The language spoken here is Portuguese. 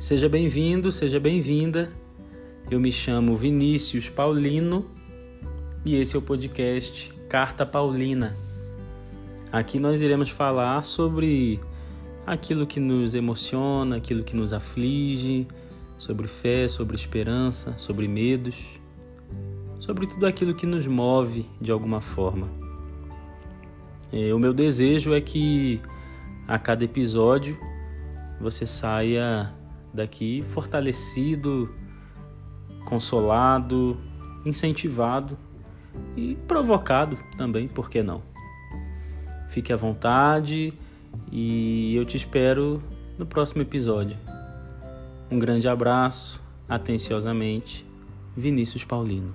Seja bem-vindo, seja bem-vinda. Eu me chamo Vinícius Paulino e esse é o podcast Carta Paulina. Aqui nós iremos falar sobre aquilo que nos emociona, aquilo que nos aflige, sobre fé, sobre esperança, sobre medos, sobre tudo aquilo que nos move de alguma forma. É, o meu desejo é que a cada episódio você saia daqui fortalecido, consolado, incentivado e provocado também, por que não? Fique à vontade e eu te espero no próximo episódio. Um grande abraço, atenciosamente, Vinícius Paulino.